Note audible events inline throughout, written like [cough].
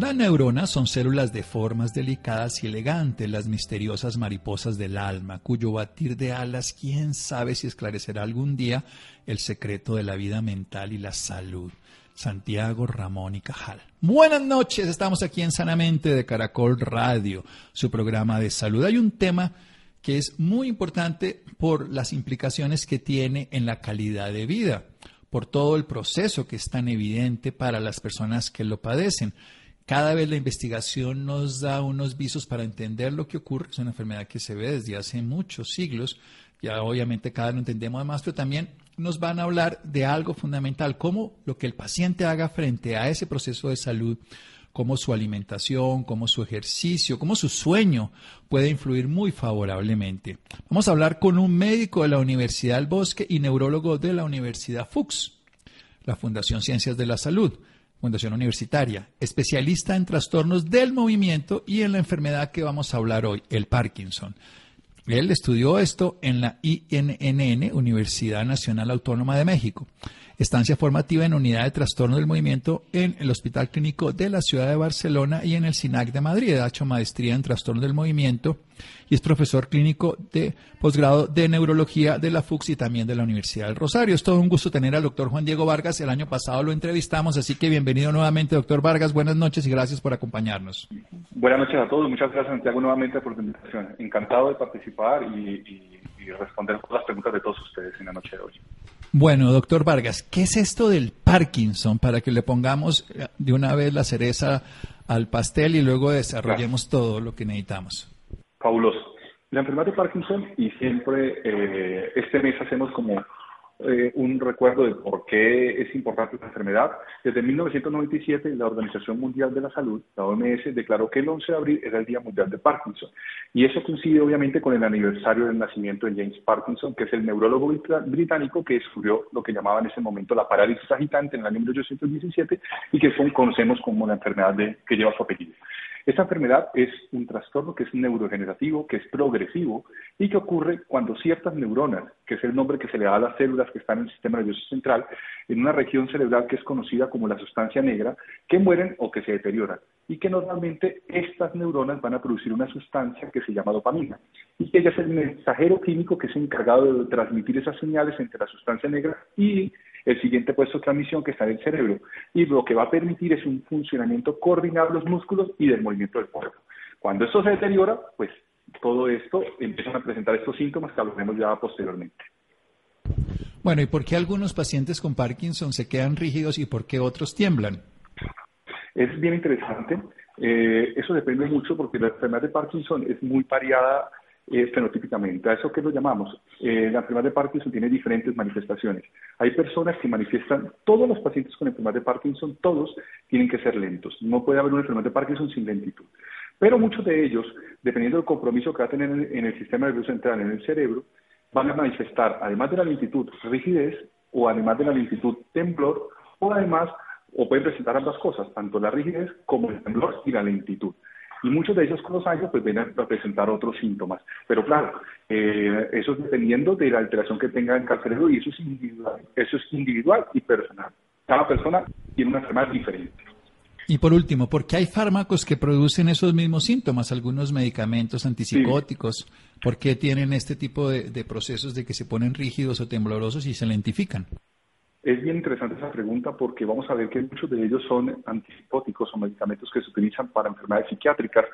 Las neuronas son células de formas delicadas y elegantes, las misteriosas mariposas del alma, cuyo batir de alas quién sabe si esclarecerá algún día el secreto de la vida mental y la salud. Santiago Ramón y Cajal. Buenas noches, estamos aquí en Sanamente de Caracol Radio, su programa de salud. Hay un tema que es muy importante por las implicaciones que tiene en la calidad de vida, por todo el proceso que es tan evidente para las personas que lo padecen. Cada vez la investigación nos da unos visos para entender lo que ocurre. Es una enfermedad que se ve desde hace muchos siglos. Ya obviamente cada vez lo entendemos más, pero también nos van a hablar de algo fundamental, cómo lo que el paciente haga frente a ese proceso de salud, cómo su alimentación, cómo su ejercicio, cómo su sueño puede influir muy favorablemente. Vamos a hablar con un médico de la Universidad del Bosque y neurólogo de la Universidad Fuchs, la Fundación Ciencias de la Salud. Fundación Universitaria, especialista en trastornos del movimiento y en la enfermedad que vamos a hablar hoy, el Parkinson. Él estudió esto en la INNN, Universidad Nacional Autónoma de México. Estancia formativa en unidad de trastorno del movimiento en el Hospital Clínico de la Ciudad de Barcelona y en el SINAC de Madrid. Ha hecho maestría en trastorno del movimiento y es profesor clínico de posgrado de neurología de la FUX y también de la Universidad del Rosario. Es todo un gusto tener al doctor Juan Diego Vargas. El año pasado lo entrevistamos, así que bienvenido nuevamente, doctor Vargas. Buenas noches y gracias por acompañarnos. Buenas noches a todos. Muchas gracias, Santiago, nuevamente por tu invitación. Encantado de participar y, responder las preguntas de todos ustedes en la noche de hoy. Bueno, doctor Vargas, ¿qué es esto del Parkinson? Para que le pongamos eh, de una vez la cereza al pastel y luego desarrollemos todo lo que necesitamos. Fabuloso. La enfermedad de Parkinson, y siempre eh, este mes hacemos como eh, un recuerdo de por qué es importante esta enfermedad. Desde 1997, la Organización Mundial de la Salud, la OMS, declaró que el 11 de abril era el Día Mundial de Parkinson. Y eso coincide obviamente con el aniversario del nacimiento de James Parkinson, que es el neurólogo británico que descubrió lo que llamaba en ese momento la parálisis agitante en el año 1817 y que conocemos como la enfermedad de, que lleva su apellido. Esta enfermedad es un trastorno que es neurodegenerativo, que es progresivo y que ocurre cuando ciertas neuronas, que es el nombre que se le da a las células que están en el sistema nervioso central, en una región cerebral que es conocida como la sustancia negra, que mueren o que se deterioran. Y que normalmente estas neuronas van a producir una sustancia que se llama dopamina. Y que ella es el mensajero químico que es encargado de transmitir esas señales entre la sustancia negra y el siguiente puesto de transmisión que está en el cerebro. Y lo que va a permitir es un funcionamiento coordinado de los músculos y del movimiento del cuerpo. Cuando esto se deteriora, pues todo esto empiezan a presentar estos síntomas que hablaremos ya posteriormente. Bueno, ¿y por qué algunos pacientes con Parkinson se quedan rígidos y por qué otros tiemblan? Es bien interesante. Eh, eso depende mucho porque la enfermedad de Parkinson es muy variada eh, fenotípicamente. ¿A eso qué lo llamamos? Eh, la enfermedad de Parkinson tiene diferentes manifestaciones. Hay personas que manifiestan, todos los pacientes con enfermedad de Parkinson, todos tienen que ser lentos. No puede haber una enfermedad de Parkinson sin lentitud. Pero muchos de ellos, dependiendo del compromiso que va a tener en el sistema nervioso central, en el cerebro, van a manifestar, además de la lentitud, rigidez, o además de la lentitud, temblor, o además, o pueden presentar ambas cosas, tanto la rigidez como el temblor y la lentitud y muchos de ellos con los años pues vienen a presentar otros síntomas. Pero claro, eh, eso es dependiendo de la alteración que tenga en el cerebro y eso es individual, eso es individual y personal. Cada persona tiene una enfermedad diferente. Y por último, ¿por qué hay fármacos que producen esos mismos síntomas? Algunos medicamentos antipsicóticos, ¿por qué tienen este tipo de, de procesos de que se ponen rígidos o temblorosos y se lentifican? Es bien interesante esa pregunta porque vamos a ver que muchos de ellos son antipsicóticos o medicamentos que se utilizan para enfermedades psiquiátricas.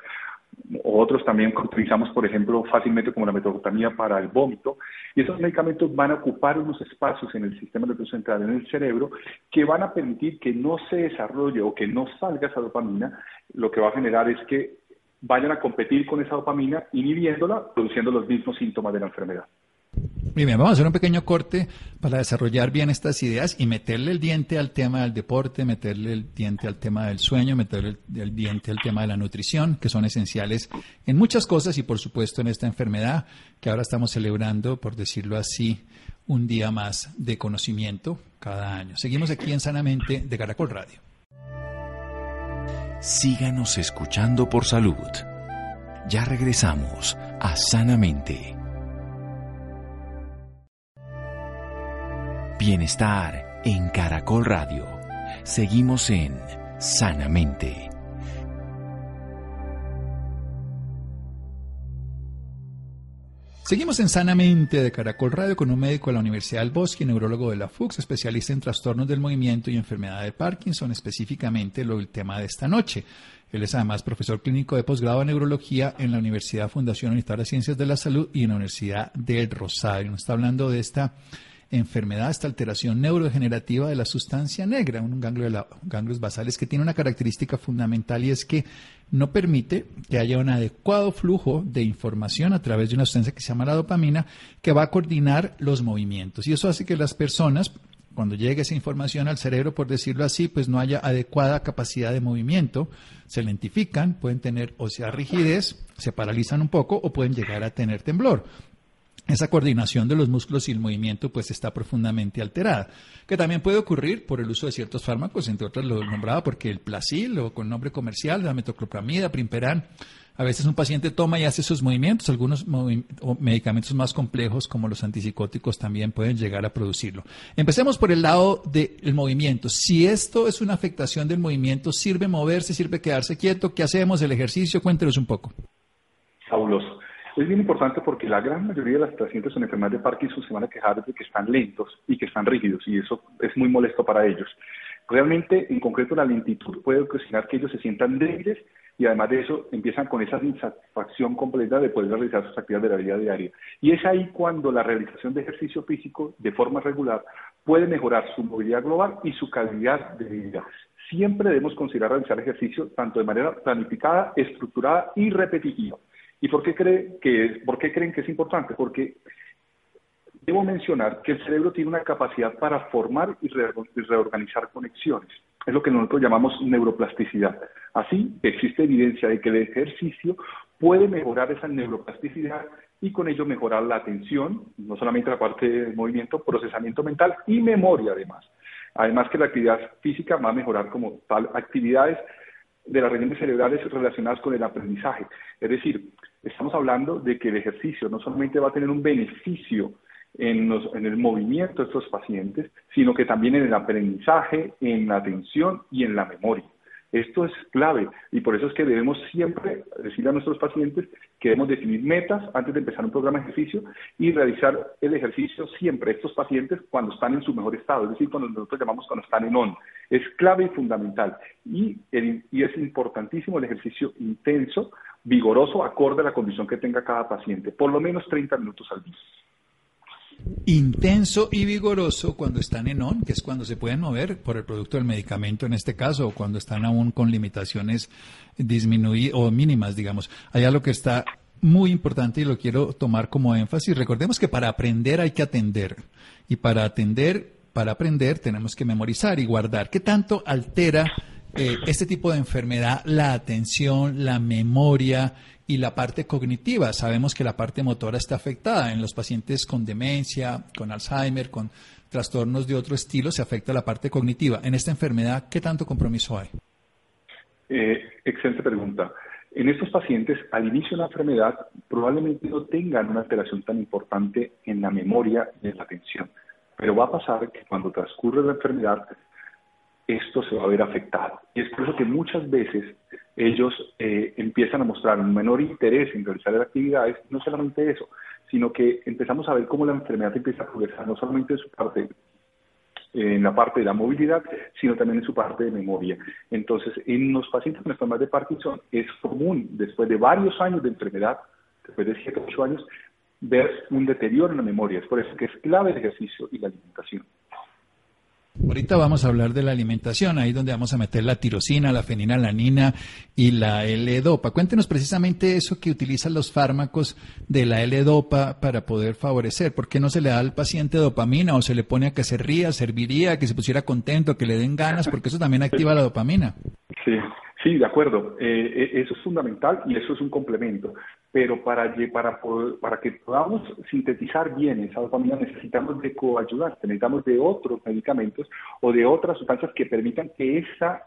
Otros también que utilizamos, por ejemplo, fácilmente como la metoclotamina para el vómito. Y esos medicamentos van a ocupar unos espacios en el sistema nervioso central, en el cerebro, que van a permitir que no se desarrolle o que no salga esa dopamina. Lo que va a generar es que vayan a competir con esa dopamina, inhibiéndola, produciendo los mismos síntomas de la enfermedad. Bien, vamos a hacer un pequeño corte para desarrollar bien estas ideas y meterle el diente al tema del deporte, meterle el diente al tema del sueño, meterle el, diente al tema de la nutrición, que son esenciales en muchas cosas y por supuesto en esta enfermedad que ahora estamos celebrando, por decirlo así, un día más de conocimiento cada año. Seguimos aquí en Sanamente de Caracol Radio. Síganos escuchando por salud. Ya regresamos a Sanamente. Bienestar en Caracol Radio. Seguimos en Sanamente. Seguimos en Sanamente de Caracol Radio con un médico de la Universidad del Bosque, neurólogo de la FUX, especialista en trastornos del movimiento y enfermedad de Parkinson, específicamente lo el tema de esta noche. Él es además profesor clínico de posgrado en neurología en la Universidad Fundación Unitaria de Ciencias de la Salud y en la Universidad del Rosario. Nos está hablando de esta enfermedad, esta alteración neurodegenerativa de la sustancia negra, un ganglio de la, ganglios basales que tiene una característica fundamental y es que no permite que haya un adecuado flujo de información a través de una sustancia que se llama la dopamina que va a coordinar los movimientos. Y eso hace que las personas, cuando llegue esa información al cerebro, por decirlo así, pues no haya adecuada capacidad de movimiento, se lentifican, pueden tener o sea rigidez, se paralizan un poco o pueden llegar a tener temblor esa coordinación de los músculos y el movimiento pues está profundamente alterada, que también puede ocurrir por el uso de ciertos fármacos, entre otros lo nombraba porque el Placil o con nombre comercial, la metoclopramida, Primperan, a veces un paciente toma y hace esos movimientos, algunos medicamentos más complejos como los antipsicóticos también pueden llegar a producirlo. Empecemos por el lado del movimiento. Si esto es una afectación del movimiento, ¿sirve moverse, sirve quedarse quieto? ¿Qué hacemos? ¿El ejercicio? Cuéntenos un poco. Fabuloso. Es bien importante porque la gran mayoría de las pacientes con enfermedad de Parkinson se van a quejar de que están lentos y que están rígidos y eso es muy molesto para ellos. Realmente, en concreto, la lentitud puede ocasionar que ellos se sientan débiles y además de eso empiezan con esa insatisfacción completa de poder realizar sus actividades de la vida diaria. Y es ahí cuando la realización de ejercicio físico de forma regular puede mejorar su movilidad global y su calidad de vida. Siempre debemos considerar realizar ejercicio tanto de manera planificada, estructurada y repetitiva. ¿Y por qué, cree que, por qué creen que es importante? Porque debo mencionar que el cerebro tiene una capacidad para formar y reorganizar conexiones. Es lo que nosotros llamamos neuroplasticidad. Así, existe evidencia de que el ejercicio puede mejorar esa neuroplasticidad y con ello mejorar la atención, no solamente la parte de movimiento, procesamiento mental y memoria además. Además que la actividad física va a mejorar como tal actividades de las regiones cerebrales relacionadas con el aprendizaje. Es decir, estamos hablando de que el ejercicio no solamente va a tener un beneficio en, en, el movimiento de estos pacientes, sino que también en el aprendizaje, en la atención y en la memoria. Esto es clave y por eso es que debemos siempre decirle a nuestros pacientes que debemos definir metas antes de empezar un programa de ejercicio y realizar el ejercicio siempre estos pacientes cuando están en su mejor estado, es decir, cuando nosotros llamamos cuando están en on. Es clave y fundamental y, y es importantísimo el ejercicio intenso, vigoroso, acorde a la condición que tenga cada paciente, por lo menos 30 minutos al día intenso y vigoroso cuando están en on, que es cuando se pueden mover por el producto del medicamento en este caso, o cuando están aún con limitaciones disminuidas o mínimas, digamos. Hay algo que está muy importante y lo quiero tomar como énfasis. Recordemos que para aprender hay que atender y para atender, para aprender tenemos que memorizar y guardar. ¿Qué tanto altera eh, este tipo de enfermedad la atención, la memoria y la parte cognitiva. Sabemos que la parte motora está afectada. En los pacientes con demencia, con Alzheimer, con trastornos de otro estilo, se afecta la parte cognitiva. En esta enfermedad, ¿qué tanto compromiso hay? Eh, excelente pregunta. En estos pacientes, al inicio de la enfermedad, probablemente no tengan una alteración tan importante en la memoria y en la atención. Pero va a pasar que cuando transcurre la enfermedad, esto se va a ver afectado. Y es por eso que muchas veces ellos eh, empiezan a mostrar un menor interés en realizar las actividades, no solamente eso, sino que empezamos a ver cómo la enfermedad empieza a progresar, no solamente en su parte en la parte de la movilidad, sino también en su parte de memoria. Entonces, en los pacientes con enfermedad de Parkinson es común, después de varios años de enfermedad, después de 7 o 8 años, ver un deterioro en la memoria. Es por eso que es clave el ejercicio y la alimentación. Ahorita vamos a hablar de la alimentación, ahí donde vamos a meter la tirosina, la fenilalanina y la L-dopa. Cuéntenos precisamente eso que utilizan los fármacos de la L-dopa para poder favorecer. ¿Por qué no se le da al paciente dopamina o se le pone a que se ría, serviría, que se pusiera contento, que le den ganas? Porque eso también activa la dopamina. Sí, sí, de acuerdo. Eh, eh, eso es fundamental y eso es un complemento pero para, para, para que podamos sintetizar bien esa dopamina necesitamos de coayudantes, necesitamos de otros medicamentos o de otras sustancias que permitan que esa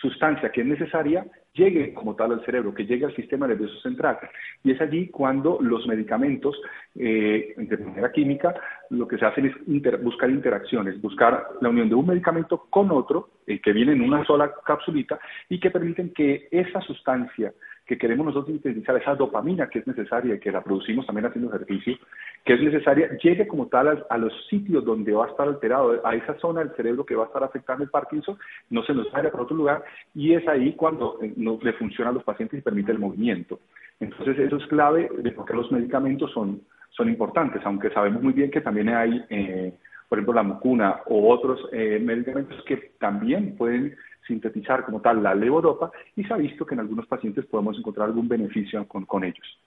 sustancia que es necesaria llegue como tal al cerebro, que llegue al sistema nervioso central. Y es allí cuando los medicamentos, eh, de manera química, lo que se hace es buscar interacciones, buscar la unión de un medicamento con otro, que viene en una sola capsulita, y que permiten que esa sustancia que queremos nosotros sintetizar, esa dopamina que es necesaria y que la producimos también haciendo ejercicio, que es necesaria, llegue como tal a, los sitios donde va a estar alterado, a esa zona del cerebro que va a estar afectando el Parkinson, no se nos vaya para otro lugar, y es ahí cuando eh, no le funciona a los pacientes y permite el movimiento. Entonces, eso es clave de por qué los medicamentos son, son importantes, aunque sabemos muy bien que también hay, eh, por ejemplo, la mucuna o otros eh, medicamentos que también pueden sintetizar como tal la levodopa y se ha visto que en algunos pacientes podemos encontrar algún beneficio con, con ellos,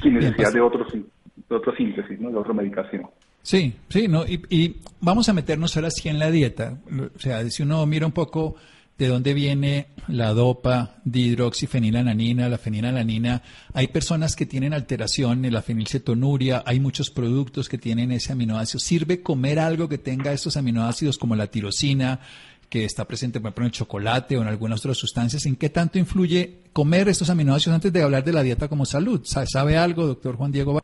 sin necesidad pues de, otros, de otro síntesis, ¿no? de otra medicación. Sí, sí, no, y, y, vamos a meternos ahora sí en la dieta. O sea, si uno mira un poco de dónde viene la dopa, dihidroxifenilananina, la fenilalanina. Hay personas que tienen alteración en la fenilcetonuria, hay muchos productos que tienen ese aminoácido. ¿Sirve comer algo que tenga estos aminoácidos como la tirosina, que está presente, por ejemplo, en el chocolate o en algunas otras sustancias, ¿en qué tanto influye comer estos aminoácidos antes de hablar de la dieta como salud? ¿Sabe algo, doctor Juan Diego?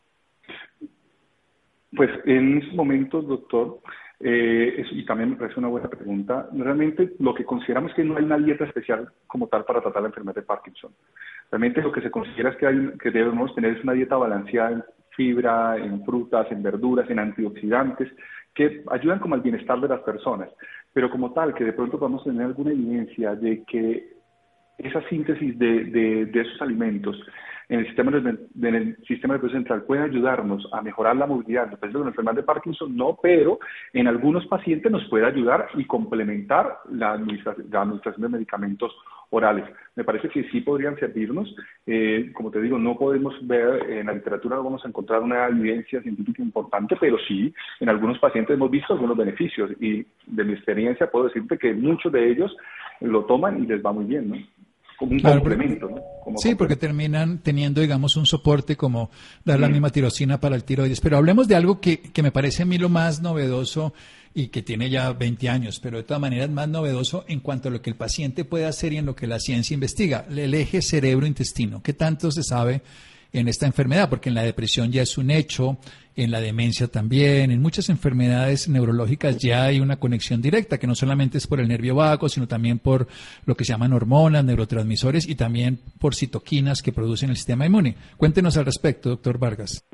Pues en estos momentos, doctor, eh, y también me parece una buena pregunta, realmente lo que consideramos es que no hay una dieta especial como tal para tratar la enfermedad de Parkinson. Realmente lo que se considera es que, hay, que debemos tener una dieta balanceada en fibra, en frutas, en verduras, en antioxidantes, que ayudan como al bienestar de las personas pero como tal, que de pronto podamos tener alguna evidencia de que esa síntesis de, de, esos alimentos en el sistema, en el sistema nervioso central puede ayudarnos a mejorar la movilidad. En de la enfermedad de Parkinson no, pero en algunos pacientes nos puede ayudar y complementar la la administración de medicamentos orales. Me parece que sí podrían servirnos. Eh, como te digo, no podemos ver en la literatura, no vamos a encontrar una evidencia científica importante, pero sí en algunos pacientes hemos visto algunos beneficios y de mi experiencia puedo decirte que muchos de ellos lo toman y les va muy bien, ¿no? como un complemento, ¿no? sí, porque terminan teniendo, digamos, un soporte como dar la misma tirosina para el tiroides. Pero hablemos de algo que, que me parece a mí lo más novedoso y que tiene ya 20 años, pero de todas maneras más novedoso en cuanto a lo que el paciente puede hacer y en lo que la ciencia investiga. El eje cerebro-intestino. ¿Qué tanto se sabe en esta enfermedad? Porque en la depresión ya es un hecho, en la demencia también, en muchas enfermedades neurológicas ya hay una conexión directa, que no solamente es por el nervio vago, sino también por lo que se llaman hormonas, neurotransmisores y también por citoquinas que producen el sistema inmune. Cuéntenos al respecto, doctor Vargas.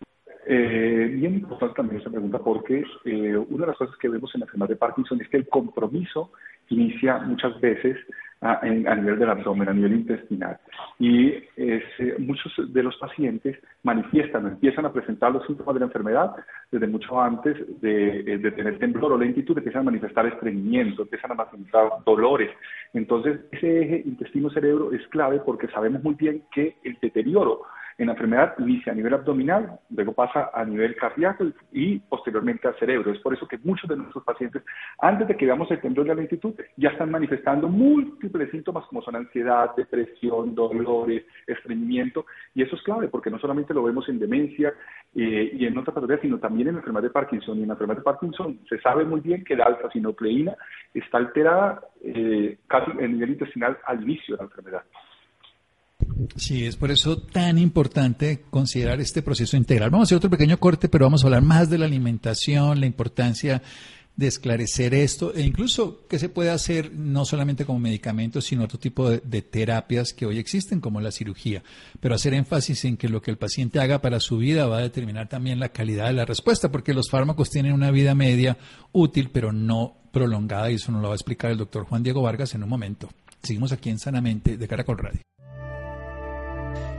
Eh, bien importante también esa pregunta porque eh, una de las cosas que vemos en la enfermedad de Parkinson es que el compromiso inicia muchas veces a, nivel del abdomen, a nivel intestinal. Y eh, muchos de los pacientes manifiestan, empiezan a presentar los síntomas de la enfermedad desde mucho antes de, eh, de tener temblor o lentitud, empiezan a manifestar estreñimiento, empiezan a manifestar dolores. Entonces, ese eje intestino-cerebro es clave porque sabemos muy bien que el deterioro en la enfermedad inicia a nivel abdominal, luego pasa a nivel cardíaco y posteriormente al cerebro. Es por eso que muchos de nuestros pacientes, antes de que veamos el temblor de la lentitud, ya están manifestando múltiples síntomas como son ansiedad, depresión, dolores, estreñimiento. Y eso es clave porque no solamente lo vemos en demencia eh, y en otras patologías, sino también en la enfermedad de Parkinson. Y en la enfermedad de Parkinson se sabe muy bien que la alfa-sinocleína está alterada eh, casi en nivel intestinal al inicio de la enfermedad. Sí, es por eso tan importante considerar este proceso integral. Vamos a hacer otro pequeño corte, pero vamos a hablar más de la alimentación, la importancia de esclarecer esto e incluso qué se puede hacer no solamente como medicamentos, sino otro tipo de, terapias que hoy existen, como la cirugía. Pero hacer énfasis en que lo que el paciente haga para su vida va a determinar también la calidad de la respuesta, porque los fármacos tienen una vida media útil, pero no prolongada, y eso nos lo va a explicar el doctor Juan Diego Vargas en un momento. Seguimos aquí en Sanamente de Caracol Radio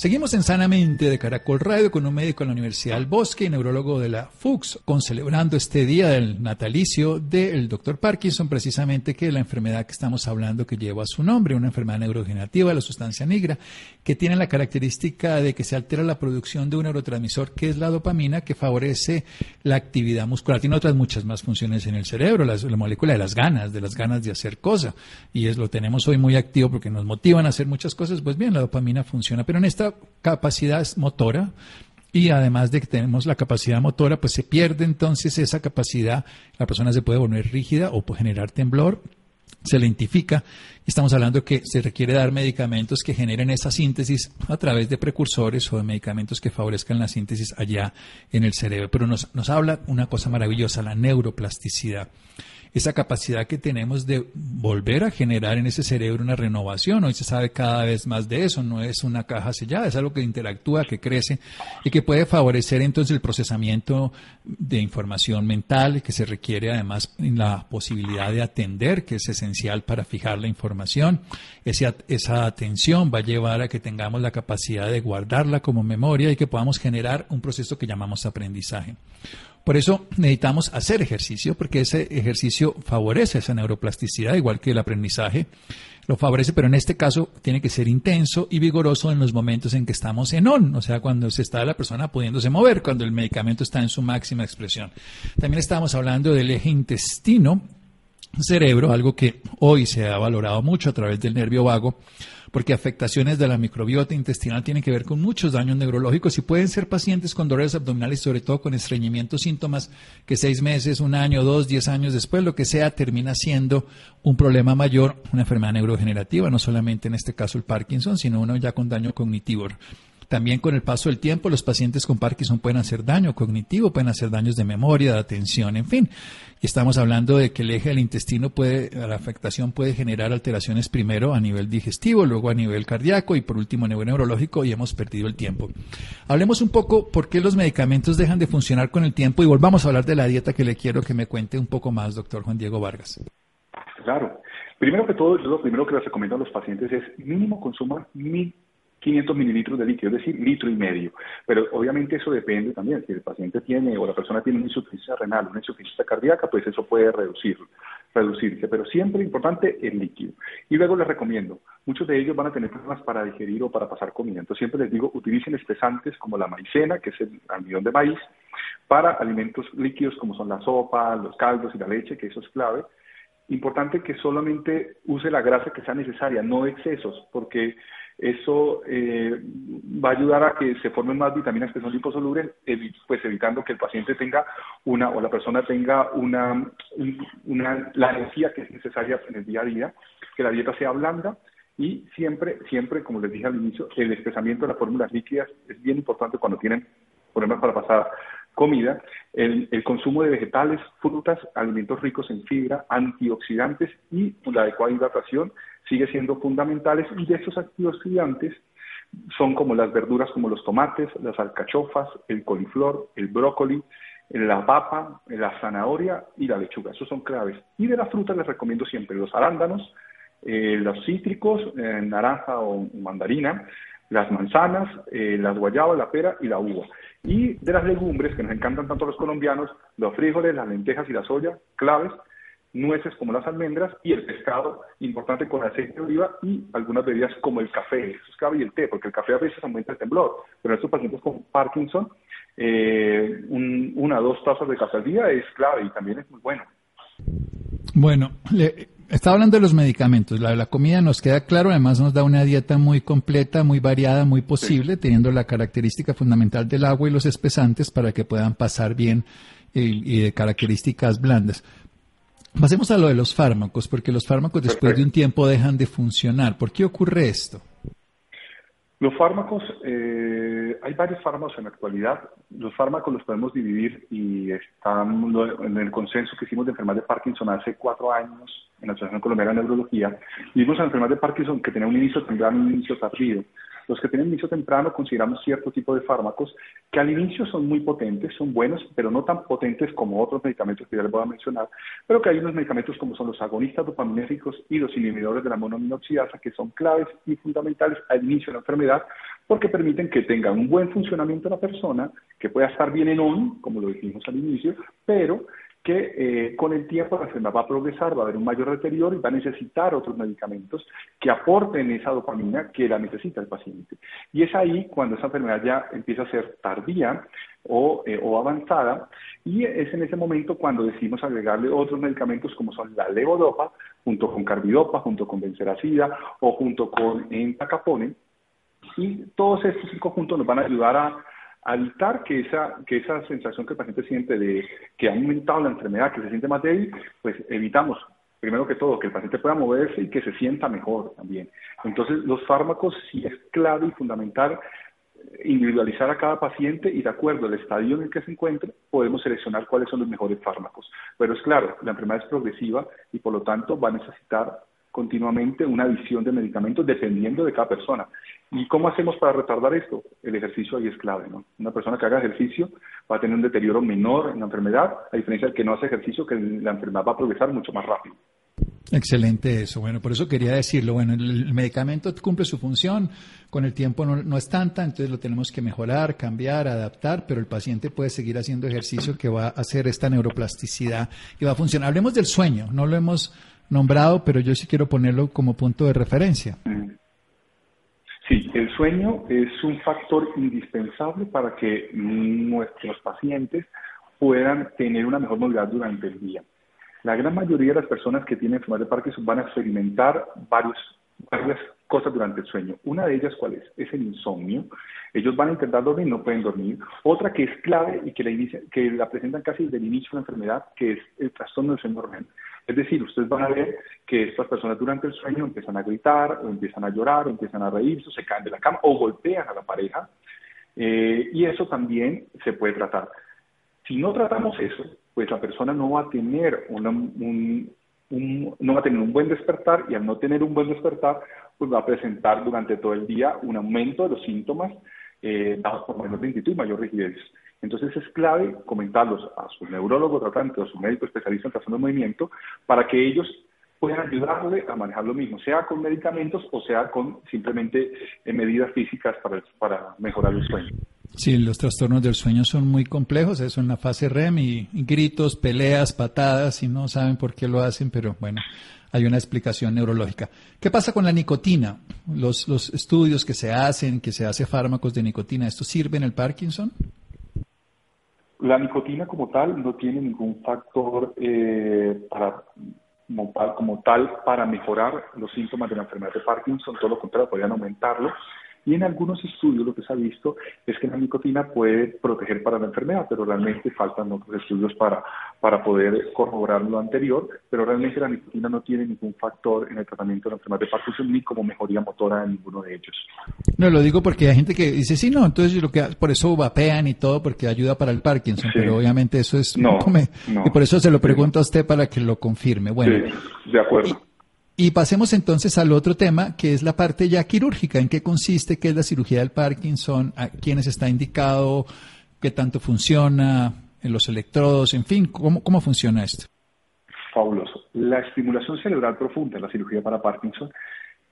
Seguimos en Sanamente de Caracol Radio con un médico de la Universidad del Bosque y neurólogo de la FUX, con celebrando este día del natalicio del doctor Parkinson, precisamente que la enfermedad que estamos hablando que lleva su nombre, una enfermedad neurodegenerativa de la sustancia negra, que tiene la característica de que se altera la producción de un neurotransmisor que es la dopamina, que favorece la actividad muscular. Tiene otras muchas más funciones en el cerebro, la, la molécula de las ganas, de las ganas de hacer cosas, y es lo tenemos hoy muy activo porque nos motivan a hacer muchas cosas, pues bien, la dopamina funciona, pero en esta capacidad motora y además de que tenemos la capacidad motora, pues se pierde entonces esa capacidad, la persona se puede volver rígida o puede generar temblor, se le identifica. Estamos hablando que se requiere dar medicamentos que generen esa síntesis a través de precursores o de medicamentos que favorezcan la síntesis allá en el cerebro. Pero nos, nos habla una cosa maravillosa, la neuroplasticidad esa capacidad que tenemos de volver a generar en ese cerebro una renovación. Hoy se sabe cada vez más de eso, no es una caja sellada, es algo que interactúa, que crece y que puede favorecer entonces el procesamiento de información mental que se requiere además en la posibilidad de atender, que es esencial para fijar la información. Esa, esa atención va a llevar a que tengamos la capacidad de guardarla como memoria y que podamos generar un proceso que llamamos aprendizaje. Por eso necesitamos hacer ejercicio, porque ese ejercicio favorece esa neuroplasticidad, igual que el aprendizaje lo favorece, pero en este caso tiene que ser intenso y vigoroso en los momentos en que estamos en on, o sea, cuando se está la persona pudiéndose mover, cuando el medicamento está en su máxima expresión. También estamos hablando del eje intestino, cerebro, algo que hoy se ha valorado mucho a través del nervio vago, porque afectaciones de la microbiota intestinal tienen que ver con muchos daños neurológicos y pueden ser pacientes con dolores abdominales, sobre todo con estreñimiento, síntomas que seis meses, un año, dos, diez años después, lo que sea, termina siendo un problema mayor, una enfermedad neurodegenerativa, no solamente en este caso el Parkinson, sino uno ya con daño cognitivo. También con el paso del tiempo, los pacientes con Parkinson pueden hacer daño cognitivo, pueden hacer daños de memoria, de atención, en fin. Y estamos hablando de que el eje del intestino puede, la afectación puede generar alteraciones primero a nivel digestivo, luego a nivel cardíaco y por último a nivel neurológico y hemos perdido el tiempo. Hablemos un poco por qué los medicamentos dejan de funcionar con el tiempo y volvamos a hablar de la dieta que le quiero que me cuente un poco más, doctor Juan Diego Vargas. Claro. Primero que todo, yo lo primero que les recomiendo a los pacientes es mínimo consumar mil 500 mililitros de líquido, es decir, litro y medio. Pero obviamente eso depende también. Si el paciente tiene o la persona tiene una insuficiencia renal, una insuficiencia cardíaca, pues eso puede reducir, reducirse. Pero siempre importante el líquido. Y luego les recomiendo, muchos de ellos van a tener problemas para digerir o para pasar comida. Entonces siempre les digo, utilicen espesantes como la maicena, que es el almidón de maíz, para alimentos líquidos como son la sopa, los caldos y la leche, que eso es clave. Importante que solamente use la grasa que sea necesaria, no excesos, porque eso eh, va a ayudar a que se formen más vitaminas que son liposolubles, pues evitando que el paciente tenga una o la persona tenga una, una la energía que es necesaria en el día a día, que la dieta sea blanda y siempre, siempre, como les dije al inicio, el espesamiento de las fórmulas líquidas es bien importante cuando tienen problemas para pasar comida, el, el, consumo de vegetales, frutas, alimentos ricos en fibra, antioxidantes y la adecuada hidratación sigue siendo fundamentales y de estos antioxidantes son como las verduras como los tomates, las alcachofas, el coliflor, el brócoli, la papa, la zanahoria y la lechuga. Esos son claves. Y de las frutas les recomiendo siempre los arándanos, eh, los cítricos, eh, naranja o mandarina, las manzanas, eh, las guayabas, la pera y la uva. Y de las legumbres, que nos encantan tanto los colombianos, los frijoles, las lentejas y la soya, claves, nueces como las almendras y el pescado, importante con aceite de oliva y algunas bebidas como el café, eso es clave, y el té, porque el café a veces aumenta el temblor, pero en estos pacientes con Parkinson, eh, una o dos tazas de café al día es clave y también es muy bueno. Bueno, le, Estaba hablando de los medicamentos. La, la comida nos queda claro, además nos da una dieta muy completa, muy variada, muy posible, teniendo la característica fundamental del agua y los espesantes para que puedan pasar bien y, de características blandas. Pasemos a lo de los fármacos, porque los fármacos después de un tiempo dejan de funcionar. ¿Por qué ocurre esto? Los fármacos, eh, hay varios fármacos en la actualidad. Los fármacos los podemos dividir y están en el consenso que hicimos de enfermedad de Parkinson hace cuatro años en la Asociación Colombiana de Neurología. Vimos a enfermedad de Parkinson que tenía un inicio temprano y un inicio tardío. Los que tienen inicio temprano consideramos cierto tipo de fármacos que al inicio son muy potentes, son buenos, pero no tan potentes como otros medicamentos que ya les voy a mencionar, pero que hay unos medicamentos como son los agonistas dopaminérgicos y los inhibidores de la monoaminoxidasa que son claves y fundamentales al inicio de la enfermedad porque permiten que tenga un buen funcionamiento la persona, que pueda estar bien en ON, como lo dijimos al inicio, pero que eh, con el tiempo la enfermedad va a progresar, va a haber un mayor deterioro y va a necesitar otros medicamentos que aporten esa dopamina que la necesita el paciente. Y es ahí cuando esa enfermedad ya empieza a ser tardía o, eh, o avanzada y es en ese momento cuando decidimos agregarle otros medicamentos como son la levodopa, junto con carbidopa, junto con benseracida o junto con entacapone. Y todos estos cinco juntos nos van a ayudar a evitar que esa, que esa sensación que el paciente siente de que ha aumentado la enfermedad, que se siente más débil, pues evitamos, primero que todo, que el paciente pueda moverse y que se sienta mejor también. Entonces, los fármacos sí es clave y fundamental eh, individualizar a cada paciente y de acuerdo al estadio en el que se encuentre, podemos seleccionar cuáles son los mejores fármacos. Pero es claro, la enfermedad es progresiva y por lo tanto va a necesitar continuamente una adición de medicamentos dependiendo de cada persona. ¿Y cómo hacemos para retardar esto? El ejercicio ahí es clave, ¿no? Una persona que haga ejercicio va a tener un deterioro menor en la enfermedad, a diferencia del que no hace ejercicio, que la enfermedad va a progresar mucho más rápido. Excelente eso. Bueno, por eso quería decirlo. Bueno, el, medicamento cumple su función, con el tiempo no, no, es tanta, entonces lo tenemos que mejorar, cambiar, adaptar, pero el paciente puede seguir haciendo ejercicio que va a hacer esta neuroplasticidad y va a funcionar. Hablemos del sueño, no lo hemos nombrado, pero yo sí quiero ponerlo como punto de referencia. Sí, el sueño es un factor indispensable para que nuestros pacientes puedan tener una mejor movilidad durante el día. La gran mayoría de las personas que tienen enfermedad de Parkinson van a experimentar varios, varias cosas durante el sueño. Una de ellas, ¿cuál es? Es el insomnio. Ellos van a intentar dormir, no pueden dormir. Otra que es clave y que la, inicia, que la presentan casi desde el inicio de la enfermedad, que es el trastorno del sueño REM. Es decir, ustedes van a ver que estas personas durante el sueño empiezan a gritar, o empiezan a llorar, o empiezan a reírse, o se caen de la cama, o golpean a la pareja. Eh, y eso también se puede tratar. Si no tratamos eso, pues la persona no va a tener un, no va a tener un buen despertar y al no tener un buen despertar, pues va a presentar durante todo el día un aumento de los síntomas eh, dados por menor lentitud y mayor rigidez. Entonces es clave comentarlos a su neurólogo tratante o a su médico especialista en trastorno de movimiento para que ellos puedan ayudarle a manejar lo mismo, sea con medicamentos o sea con simplemente eh, medidas físicas para, para mejorar el sueño. Sí, los trastornos del sueño son muy complejos, eso en la fase REM y, gritos, peleas, patadas y no saben por qué lo hacen, pero bueno, hay una explicación neurológica. ¿Qué pasa con la nicotina? Los, los estudios que se hacen, que se hace fármacos de nicotina, ¿esto sirve en el Parkinson? La nicotina como tal no tiene ningún factor eh, para, como, tal para mejorar los síntomas de la enfermedad de Parkinson, todo lo contrario, podrían aumentarlo. Y en algunos estudios lo que se ha visto es que la nicotina puede proteger para la enfermedad, pero realmente faltan otros estudios para, para poder corroborar lo anterior, pero realmente la nicotina no tiene ningún factor en el tratamiento de la enfermedad de Parkinson ni como mejoría motora en ninguno de ellos. No, lo digo porque hay gente que dice, sí, no, entonces lo que por eso vapean y todo porque ayuda para el Parkinson, pero obviamente eso es... No, y por eso se lo pregunto a usted para que lo confirme. Bueno, sí, de acuerdo. Y pasemos entonces al otro tema, que es la parte ya quirúrgica. ¿En qué consiste? ¿Qué es la cirugía del Parkinson? ¿A quiénes está indicado? ¿Qué tanto funciona? ¿En los electrodos? En fin, ¿cómo, cómo funciona esto? Fabuloso. La estimulación cerebral profunda la cirugía para Parkinson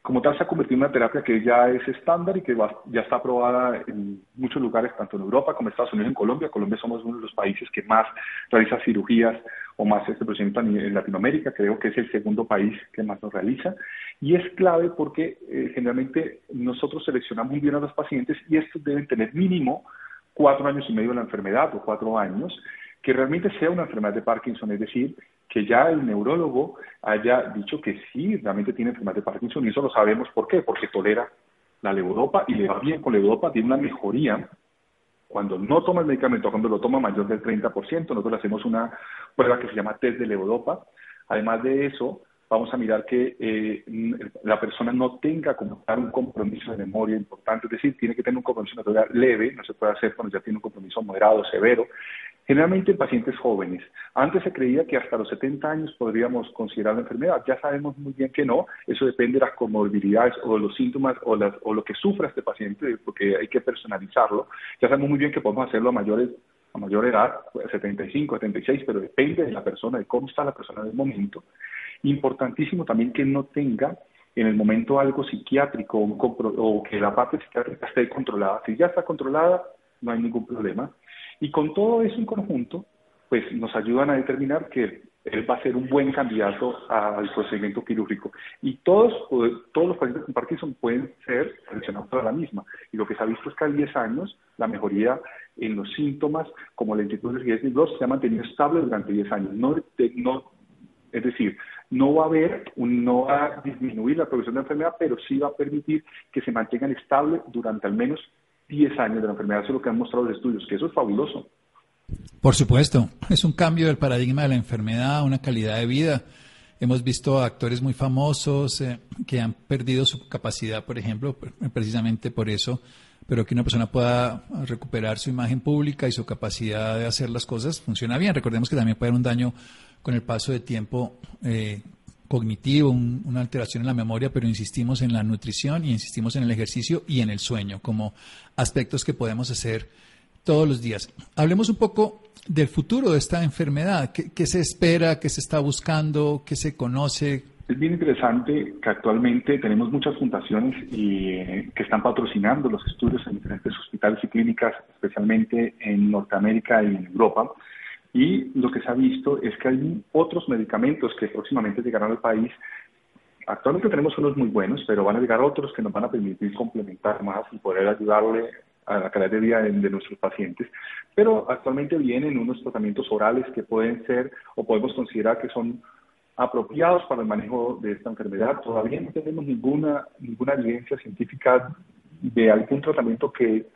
como tal se ha convertido en una terapia que ya es estándar y que ya está aprobada en muchos lugares, tanto en Europa como en Estados Unidos en Colombia. Colombia somos uno de los países que más realiza cirugías o más este procedimiento en Latinoamérica, creo que es el segundo país que más lo realiza. Y es clave porque eh, generalmente nosotros seleccionamos muy bien a los pacientes y estos deben tener mínimo cuatro años y medio de la enfermedad o cuatro años, que realmente sea una enfermedad de Parkinson, es decir, que ya el neurólogo haya dicho que sí, realmente tiene enfermedad de Parkinson y eso lo sabemos por qué, porque tolera la levodopa y le va bien con levodopa, tiene una mejoría. Cuando no toma el medicamento, cuando lo toma mayor del 30%, nosotros le hacemos una prueba que se llama test de levodopa. Además de eso, vamos a mirar que eh, la persona no tenga como tal un compromiso de memoria importante, es decir, tiene que tener un compromiso de memoria leve, no se puede hacer cuando ya tiene un compromiso moderado, severo, generalmente en pacientes jóvenes. Antes se creía que hasta los 70 años podríamos considerar la enfermedad, ya sabemos muy bien que no, eso depende de las comorbilidades o los síntomas o, las, o lo que sufra este paciente, porque hay que personalizarlo, ya sabemos muy bien que podemos hacerlo a mayores a mayor edad, 75, 76, pero depende de la persona, de cómo está la persona en el momento. Importantísimo también que no tenga en el momento algo psiquiátrico o que la parte psiquiátrica esté controlada. Si ya está controlada, no hay ningún problema. Y con todo eso en conjunto, pues nos ayudan a determinar que él va a ser un buen candidato al procedimiento quirúrgico. Y todos, todos los pacientes con Parkinson pueden ser seleccionados para la misma. Y lo que se ha visto es que a 10 años la mejoría en los síntomas, como lentitud de rigidez se ha mantenido estable durante 10 años. No, es decir, no va a haber, no va a disminuir la progresión de la enfermedad, pero sí va a permitir que se mantengan estables durante al menos 10 años de la enfermedad. Eso es lo que han mostrado los estudios, que eso es fabuloso. Por supuesto, es un cambio del paradigma de la enfermedad, una calidad de vida. Hemos visto actores muy famosos eh, que han perdido su capacidad, por ejemplo, precisamente por eso, pero que una persona pueda recuperar su imagen pública y su capacidad de hacer las cosas funciona bien. Recordemos que también puede haber un daño con el paso de tiempo eh, cognitivo, una alteración en la memoria, pero insistimos en la nutrición y insistimos en el ejercicio y en el sueño como aspectos que podemos hacer todos los días. Hablemos un poco del futuro de esta enfermedad. ¿Qué, se espera? ¿Qué se está buscando? ¿Qué se conoce? Es bien interesante que actualmente tenemos muchas fundaciones y, eh, que están patrocinando los estudios en diferentes hospitales y clínicas, especialmente en Norteamérica y en Europa. Y lo que se ha visto es que hay otros medicamentos que próximamente llegarán al país. Actualmente tenemos unos muy buenos, pero van a llegar otros que nos van a permitir complementar más y poder ayudarle a la calidad de vida de, nuestros pacientes. Pero actualmente vienen unos tratamientos orales que pueden ser o podemos considerar que son apropiados para el manejo de esta enfermedad. Todavía no tenemos ninguna, ninguna evidencia científica de algún tratamiento que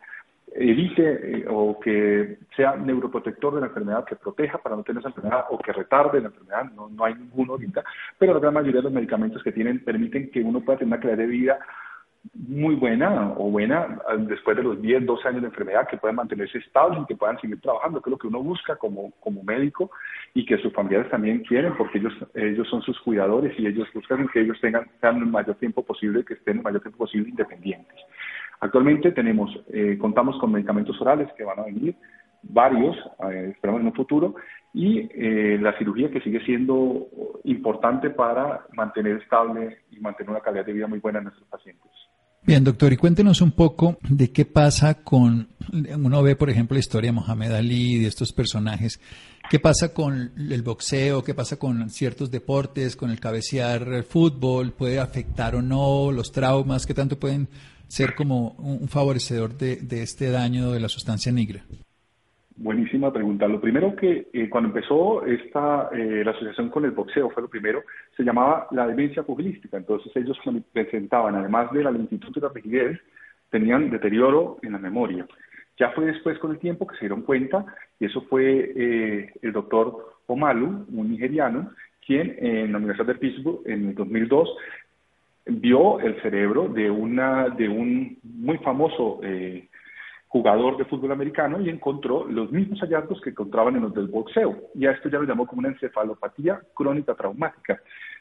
evite eh, o que sea neuroprotector de la enfermedad, que proteja para no tener esa enfermedad o que retarde la enfermedad, no, no hay ninguno ahorita, pero la gran mayoría de los medicamentos que tienen permiten que uno pueda tener una calidad de vida muy buena o buena ah, después de los 10, 12 años de enfermedad, que puedan mantenerse estables y que puedan seguir trabajando, que es lo que uno busca como, como médico y que sus familiares también quieren porque ellos, ellos son sus cuidadores y ellos buscan que ellos tengan, sean el mayor tiempo posible, que estén el mayor tiempo posible independientes. Actualmente tenemos, eh, contamos con medicamentos orales que van a venir, varios, eh, esperamos en un futuro, y eh, la cirugía que sigue siendo importante para mantener estable y mantener una calidad de vida muy buena en nuestros pacientes. Bien, doctor, y cuéntenos un poco de qué pasa con, uno ve, por ejemplo, la historia de Mohamed Ali, de estos personajes, qué pasa con el boxeo, qué pasa con ciertos deportes, con el cabecear el fútbol, puede afectar o no los traumas, qué tanto pueden ser como un favorecedor de, este daño de la sustancia negra? Buenísima pregunta. Lo primero que eh, cuando empezó esta eh, la asociación con el boxeo fue lo primero, se llamaba la demencia pugilística. Entonces ellos presentaban, además de la lentitud y la rigidez, tenían deterioro en la memoria. Ya fue después con el tiempo que se dieron cuenta, y eso fue eh, el doctor Omalu, un nigeriano, quien en la Universidad de Pittsburgh en el 2002 vio el cerebro de, una, de un muy famoso eh, jugador de fútbol americano y encontró los mismos hallazgos que encontraban en los del boxeo. Y a esto ya lo llamó como una encefalopatía crónica traumática.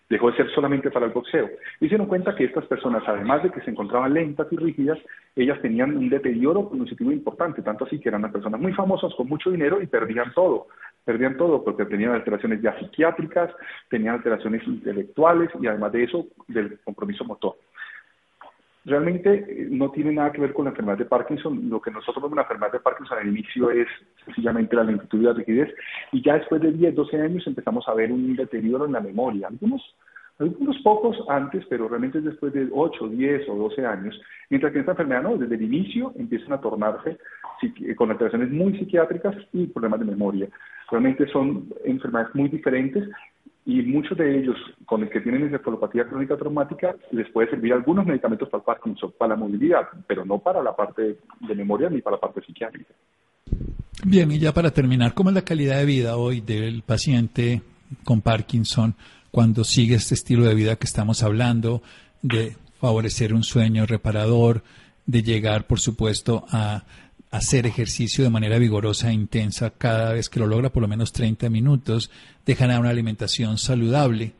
Dejó de ser solamente para el boxeo. Y se dieron cuenta que estas personas, además de que se encontraban lentas y rígidas, ellas tenían un deterioro cognitivo importante, tanto así que eran unas personas muy famosas con mucho dinero y perdían todo perdían todo porque tenían alteraciones ya psiquiátricas, tenían alteraciones intelectuales y además de eso del compromiso motor. Realmente eh, no tiene nada que ver con la enfermedad de Parkinson. Lo que nosotros vemos en la enfermedad de Parkinson al inicio es sencillamente la lentitud y la rigidez y ya después de 10, 12 años empezamos a ver un deterioro en la memoria. Algunos algunos pocos antes, pero realmente es después de 8, 10 o 12 años, mientras que esta enfermedad no, desde el inicio empiezan a tornarse con alteraciones muy psiquiátricas y problemas de memoria. Realmente son enfermedades muy diferentes y muchos de ellos con el que tienen encefalopatía crónica traumática les puede servir algunos medicamentos para Parkinson, para la movilidad, pero no para la parte de memoria ni para la parte psiquiátrica. Bien, y ya para terminar, ¿cómo es la calidad de vida hoy del paciente con Parkinson? cuando sigue este estilo de vida que estamos hablando, de favorecer un sueño reparador, de llegar, por supuesto, a hacer ejercicio de manera vigorosa e intensa cada vez que lo logra, por lo menos 30 minutos, de generar una alimentación saludable.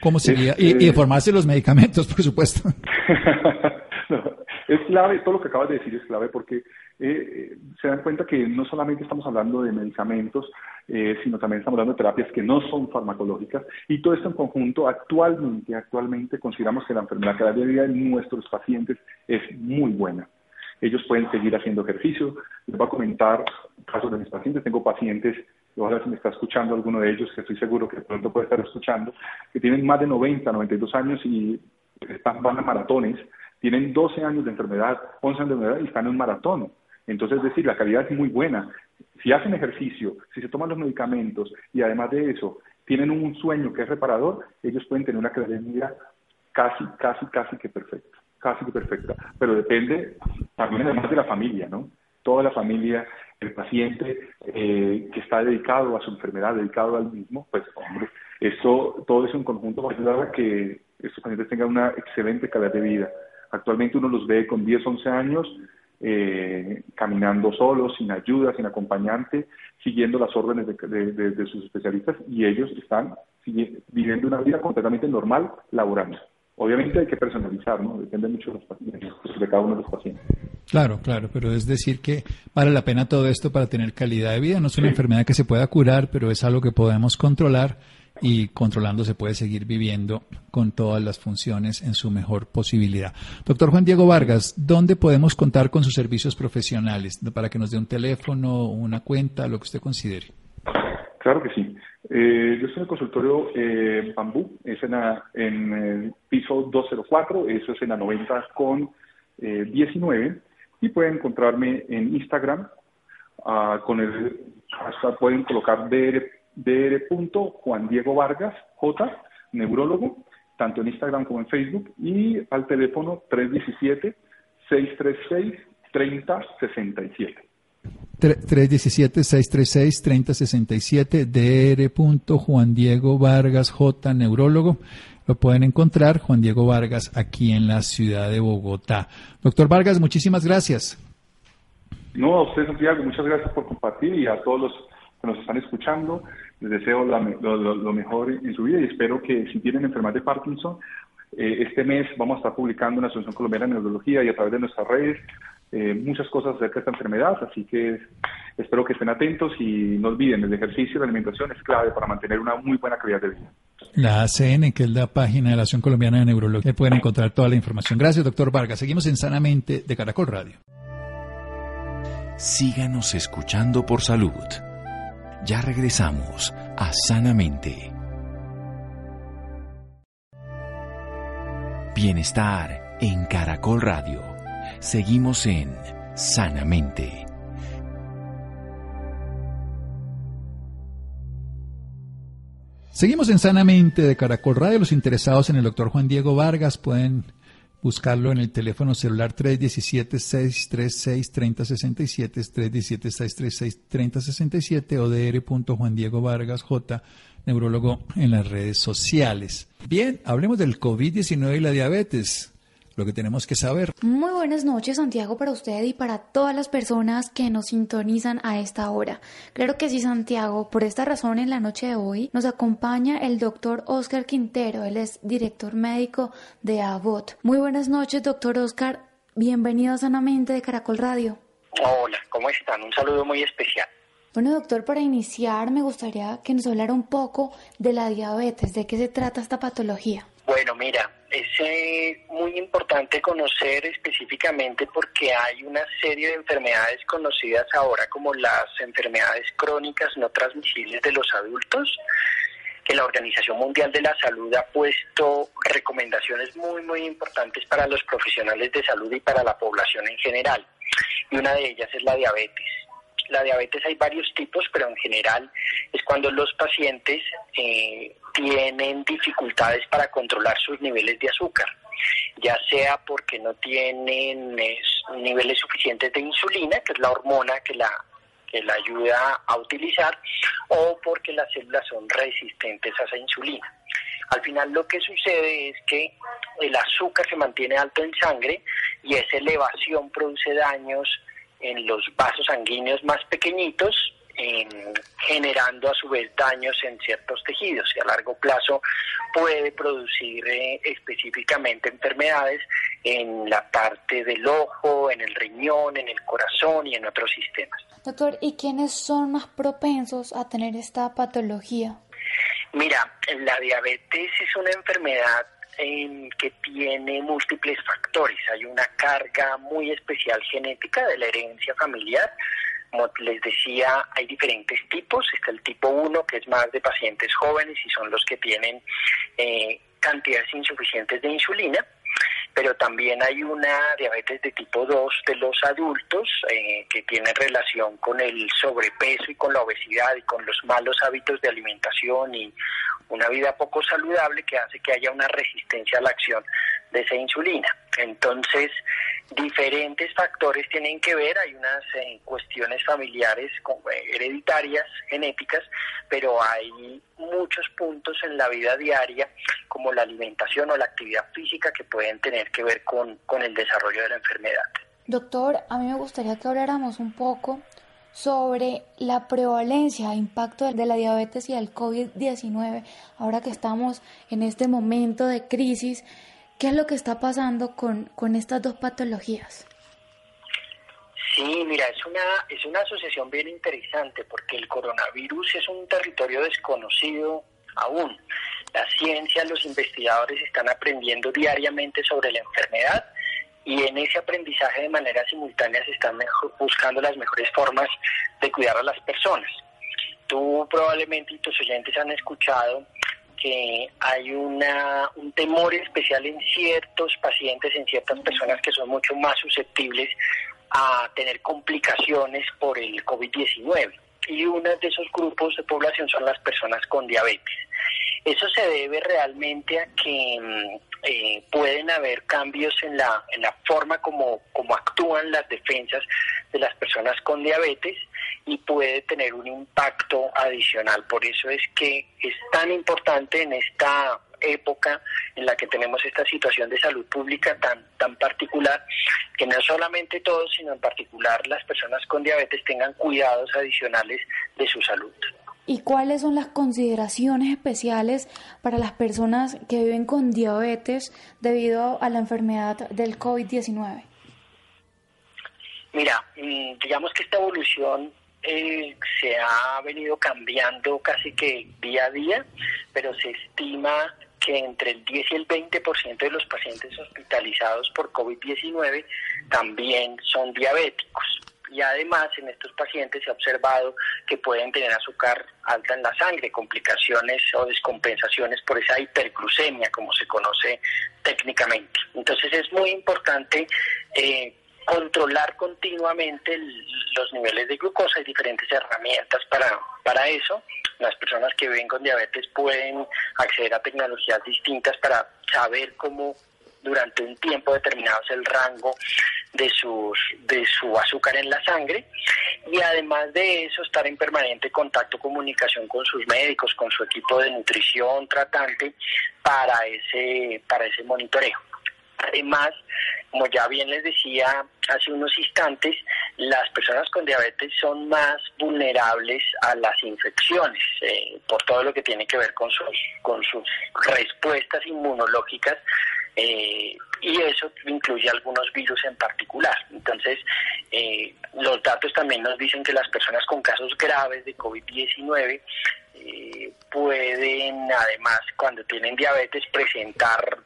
¿Cómo sería? y, de formarse los medicamentos, por supuesto. [laughs] es clave, todo lo que acabas de decir es clave porque eh, eh, se dan cuenta que no solamente estamos hablando de medicamentos, eh, sino también estamos hablando de terapias que no son farmacológicas y todo esto en conjunto actualmente, actualmente consideramos que la enfermedad calidad de vida de nuestros pacientes es muy buena ellos pueden seguir haciendo ejercicio. Les voy a comentar casos de mis pacientes. Tengo pacientes, ojalá si me está escuchando alguno de ellos, que estoy seguro que pronto puede estar escuchando, que tienen más de 90, 92 años y están, van a maratones, tienen 12 años de enfermedad, 11 años de enfermedad y están en un maratón. Entonces, es decir, la calidad es muy buena. Si hacen ejercicio, si se toman los medicamentos y además de eso tienen un sueño que es reparador, ellos pueden tener una calidad de vida casi, casi, casi que perfecta casi perfecta, pero depende también además de la familia, ¿no? Toda la familia, el paciente eh, que está dedicado a su enfermedad, dedicado al mismo, pues hombre, eso, todo eso en conjunto va a ayudar a que estos pacientes tengan una excelente calidad de vida. Actualmente uno los ve con 10, 11 años, eh, caminando solos, sin ayuda, sin acompañante, siguiendo las órdenes de, de sus especialistas y ellos están viviendo una vida completamente normal laborando. Obviamente hay que personalizar, ¿no? Depende mucho de los pacientes, de cada uno de los pacientes. Claro, claro, pero es decir que vale la pena todo esto para tener calidad de vida. No es una enfermedad que se pueda curar, pero es algo que podemos controlar y controlando se puede seguir viviendo con todas las funciones en su mejor posibilidad. Doctor Juan Diego Vargas, ¿dónde podemos contar con sus servicios profesionales? Para que nos dé un teléfono, una cuenta, lo que usted considere. Claro que sí. Eh, yo estoy en el consultorio eh, Bambú, es en, en el piso 204, eso es en la 90 con 19, eh, y pueden encontrarme en Instagram uh, con el hasta pueden colocar dr, dr. Juan Diego Vargas J, neurólogo, tanto en Instagram como en Facebook, y al teléfono 317 636 3067. 317-636-3067, dr. Juan Diego Vargas J, neurólogo. Lo pueden encontrar, Juan Diego Vargas, aquí en la ciudad de Bogotá. Doctor Vargas, muchísimas gracias. No, a usted, Santiago, muchas gracias por compartir y a todos los que nos están escuchando. Les deseo lo, mejor en su vida y espero que si tienen enfermedad de Parkinson, eh, este mes vamos a estar publicando en la Colombiana de Neurología y a través de nuestras redes eh, muchas cosas acerca de esta enfermedad, así que espero que estén atentos y no olviden, el ejercicio y la alimentación es clave para mantener una muy buena calidad de vida. La ACN, que es la página de la Asociación Colombiana de Neurología, pueden encontrar toda la información. Gracias, doctor Vargas. Seguimos en Sanamente de Caracol Radio. Síganos escuchando por salud. Ya regresamos a Sanamente. Bienestar en Caracol Radio. Seguimos en Sanamente. Seguimos en Sanamente de Caracol Radio. Los interesados en el doctor Juan Diego Vargas pueden buscarlo en el teléfono celular 317-636-3067, 317-636-3067 o dr. Diego Vargas J, neurólogo en las redes sociales. Bien, hablemos del COVID-19 y la diabetes lo que tenemos que saber. Muy buenas noches, Santiago, para usted y para todas las personas que nos sintonizan a esta hora. Claro que sí, Santiago. Por esta razón, en la noche de hoy nos acompaña el doctor Oscar Quintero. Él es director médico de ABOT. Muy buenas noches, doctor Oscar. Bienvenido a Sanamente de Caracol Radio. Hola, ¿cómo están? Un saludo muy especial. Bueno, doctor, para iniciar me gustaría que nos hablara un poco de la diabetes, de qué se trata esta patología. Bueno, mira, es eh, muy importante conocer específicamente porque hay una serie de enfermedades conocidas ahora como las enfermedades crónicas no transmisibles de los adultos, que la Organización Mundial de la Salud ha puesto recomendaciones muy, muy importantes para los profesionales de salud y para la población en general. Y una de ellas es la diabetes. La diabetes hay varios tipos, pero en general es cuando los pacientes eh, tienen dificultades para controlar sus niveles de azúcar, ya sea porque no tienen niveles suficientes de insulina, que es la hormona que la que la ayuda a utilizar o porque las células son resistentes a esa insulina. Al final lo que sucede es que el azúcar se mantiene alto en sangre y esa elevación produce daños en los vasos sanguíneos más pequeñitos, generando a su vez daños en ciertos tejidos y a largo plazo puede producir eh, específicamente enfermedades en la parte del ojo, en el riñón, en el corazón y en otros sistemas. Doctor, ¿y quiénes son más propensos a tener esta patología? Mira, la diabetes es una enfermedad que tiene múltiples factores. Hay una carga muy especial genética de la herencia familiar. Como les decía, hay diferentes tipos. Está el tipo 1, que es más de pacientes jóvenes y son los que tienen eh, cantidades insuficientes de insulina pero también hay una diabetes de tipo 2 de los adultos eh, que tiene relación con el sobrepeso y con la obesidad y con los malos hábitos de alimentación y una vida poco saludable que hace que haya una resistencia a la acción de esa insulina. Entonces, diferentes factores tienen que ver, hay unas eh, cuestiones familiares eh, hereditarias, genéticas, pero hay muchos puntos en la vida diaria, como la alimentación o la actividad física, que pueden tener que ver con, con el desarrollo de la enfermedad. Doctor, a mí me gustaría que habláramos un poco sobre la prevalencia e impacto de la diabetes y el COVID-19, ahora que estamos en este momento de crisis ¿Qué es lo que está pasando con, con estas dos patologías? Sí, mira, es una, es una asociación bien interesante porque el coronavirus es un territorio desconocido aún. La ciencia, los investigadores están aprendiendo diariamente sobre la enfermedad y en ese aprendizaje de manera simultánea se están buscando las mejores formas de cuidar a las personas. Tú probablemente y tus oyentes han escuchado que hay una, un temor especial en ciertos pacientes, en ciertas personas que son mucho más susceptibles a tener complicaciones por el COVID-19. Y uno de esos grupos de población son las personas con diabetes. Eso se debe realmente a que mm, eh, pueden haber cambios en la, en la forma como, como actúan las defensas de las personas con diabetes y puede tener un impacto adicional. Por eso es que es tan importante en esta época en la que tenemos esta situación de salud pública tan, tan particular, que no solamente todos, sino en particular las personas con diabetes tengan cuidados adicionales de su salud. ¿Y cuáles son las consideraciones especiales para las personas que viven con diabetes debido a la enfermedad del COVID-19? Mira, mm, digamos que esta evolución eh, se ha venido cambiando casi que día a día, pero se estima que entre el 10 y el 20% de los pacientes hospitalizados por COVID-19 también son diabéticos. Y además en estos pacientes se ha observado que pueden tener azúcar alta en la sangre, complicaciones o descompensaciones por esa hiperglucemia, como se conoce técnicamente. Entonces es muy importante eh, controlar continuamente los niveles de glucosa. Hay diferentes herramientas para, para eso. Las personas que viven con diabetes pueden acceder a tecnologías distintas para saber cómo durante un tiempo determinado es el rango de, sus, de su azúcar en la sangre y además de eso estar en permanente contacto, comunicación con sus médicos, con su equipo de nutrición tratante para ese, para ese monitoreo. Además, como ya bien les decía hace unos instantes, las personas con diabetes son más vulnerables a las infecciones eh, por todo lo que tiene que ver con sus, con sus respuestas inmunológicas eh, y eso incluye algunos virus en particular. Entonces, eh, los datos también nos dicen que las personas con casos graves de COVID-19 pueden, además, cuando tienen diabetes, presentar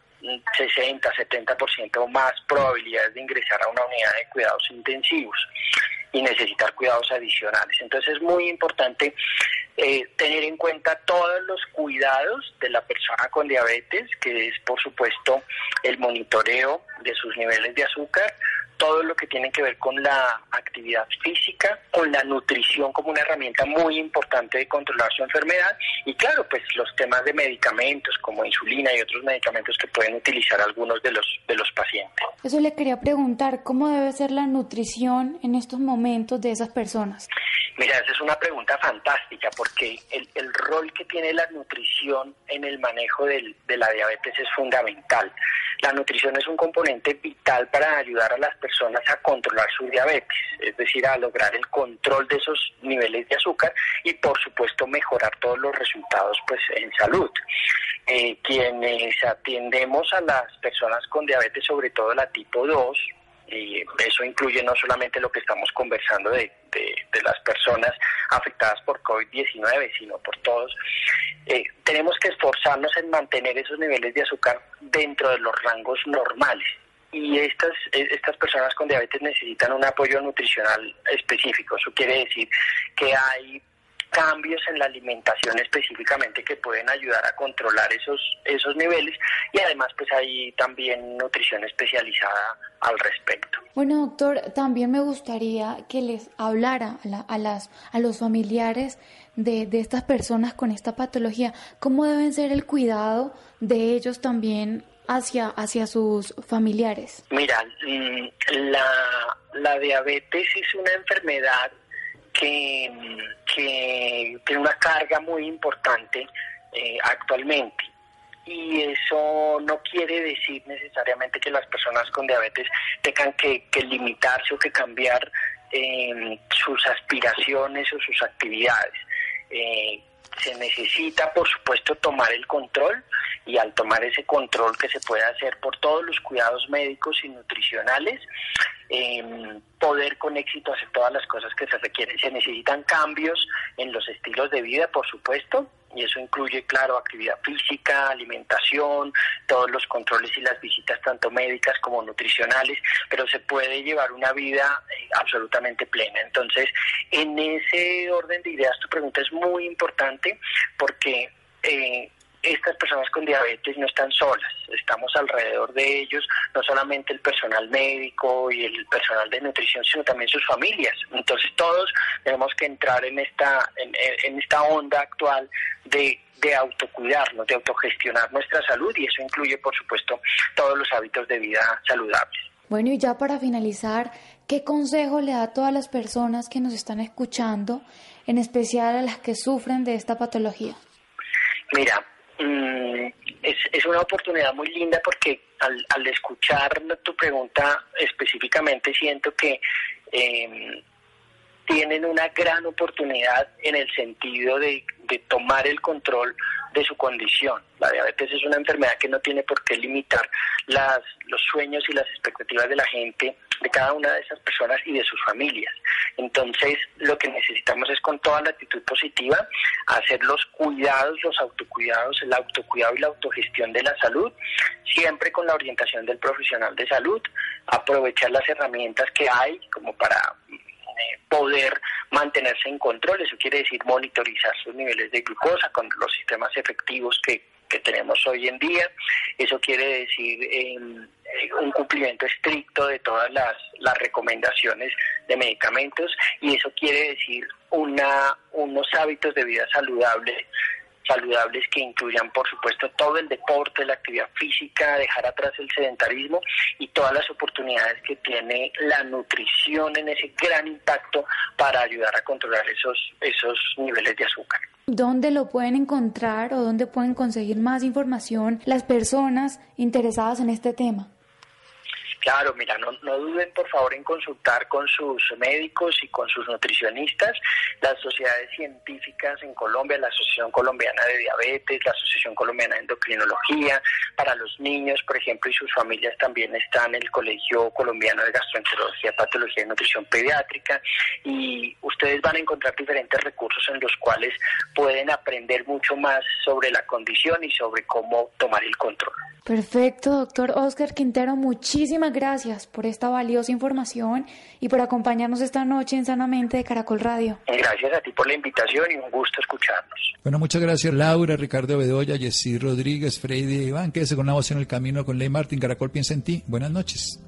60, 70% o más probabilidades de ingresar a una unidad de cuidados intensivos y necesitar cuidados adicionales. Entonces es muy importante eh, tener en cuenta todos los cuidados de la persona con diabetes, que es por supuesto el monitoreo de sus niveles de azúcar, todo lo que tiene que ver con la actividad física, con la nutrición como una herramienta muy importante de controlar su enfermedad y claro, pues los temas de medicamentos como insulina y otros medicamentos que pueden utilizar algunos de los de los pacientes. Eso le quería preguntar, ¿cómo debe ser la nutrición en estos momentos de esas personas? Mira, esa es una pregunta fantástica porque el, el rol que tiene la nutrición en el manejo del, de la diabetes es fundamental. La nutrición es un componente vital para ayudar a las personas a controlar su diabetes, es decir, a lograr el control de esos niveles de azúcar y por supuesto mejorar todos los resultados pues en salud. Eh, quienes atendemos a las personas con diabetes, sobre todo la tipo 2, y eso incluye no solamente lo que estamos conversando de, de, las personas afectadas por COVID-19, sino por todos, eh, tenemos que esforzarnos en mantener esos niveles de azúcar dentro de los rangos normales. Y estas, eh, estas personas con diabetes necesitan un apoyo nutricional específico. Eso quiere decir que hay cambios en la alimentación específicamente que pueden ayudar a controlar esos, esos niveles y además pues hay también nutrición especializada al respecto. Bueno doctor, también me gustaría que les hablara a, las, a los familiares de, de estas personas con esta patología, cómo deben ser el cuidado de ellos también hacia, hacia sus familiares? Mira, mm, la, la diabetes es una enfermedad que, que tiene una carga muy importante eh, actualmente. Y eso no quiere decir necesariamente que las personas con diabetes tengan que, limitarse o que cambiar eh, sus aspiraciones o sus actividades. Eh, se necesita, por supuesto, tomar el control y al tomar ese control que se puede hacer por todos los cuidados médicos y nutricionales, eh, poder con éxito hacer todas las cosas que se requieren. Se necesitan cambios en los estilos de vida, por supuesto, y eso incluye, claro, actividad física, alimentación, todos los controles y las visitas tanto médicas como nutricionales, pero se puede llevar una vida eh, absolutamente plena. Entonces, en ese orden de ideas, tu pregunta es muy importante porque eh, estas personas con diabetes no están solas, estamos alrededor de ellos, no solamente el personal médico y el personal de nutrición, sino también sus familias. Entonces todos tenemos que entrar en esta, en, esta onda actual de, de autocuidarnos, de autogestionar nuestra salud y eso incluye, por supuesto, todos los hábitos de vida saludables. Bueno, y ya para finalizar, ¿qué consejo le da a todas las personas que nos están escuchando, en especial a las que sufren de esta patología? Mira, Mm, es, es, una oportunidad muy linda porque al, al, escuchar tu pregunta específicamente siento que eh, tienen una gran oportunidad en el sentido de, de tomar el control de su condición. La diabetes es una enfermedad que no tiene por qué limitar las, los sueños y las expectativas de la gente, de cada una de esas personas y de sus familias. Entonces, lo que necesitamos es con toda la actitud positiva hacer los cuidados, los autocuidados, el autocuidado y la autogestión de la salud, siempre con la orientación del profesional de salud, aprovechar las herramientas que hay como para poder mantenerse en control. Eso quiere decir monitorizar sus niveles de glucosa con los sistemas efectivos que, que tenemos hoy en día. Eso quiere decir eh, un cumplimiento estricto de todas las, las recomendaciones de medicamentos y eso quiere decir una, unos hábitos de vida saludable saludables que incluyan, por supuesto, todo el deporte, la actividad física, dejar atrás el sedentarismo y todas las oportunidades que tiene la nutrición en ese gran impacto para ayudar a controlar esos, esos niveles de azúcar. ¿Dónde lo pueden encontrar o dónde pueden conseguir más información las personas interesadas en este tema? Claro, mira, no, duden por favor en consultar con sus médicos y con sus nutricionistas, las sociedades científicas en Colombia, la Asociación Colombiana de Diabetes, la Asociación Colombiana de Endocrinología, para los niños, por ejemplo, y sus familias también están el Colegio Colombiano de Gastroenterología, Patología y Nutrición Pediátrica, y ustedes van a encontrar diferentes recursos en los cuales pueden aprender mucho más sobre la condición y sobre cómo tomar el control. Perfecto, doctor Oscar Quintero, muchísimas gracias por esta valiosa información y por acompañarnos esta noche en Sanamente de Caracol Radio. Gracias a ti por la invitación y un gusto escucharnos. Bueno, muchas gracias Laura, Ricardo Bedoya, Jessy Rodríguez, Freddy Iván. Quédese con una voz en el camino con Ley Martín. Caracol piensa en ti. Buenas noches.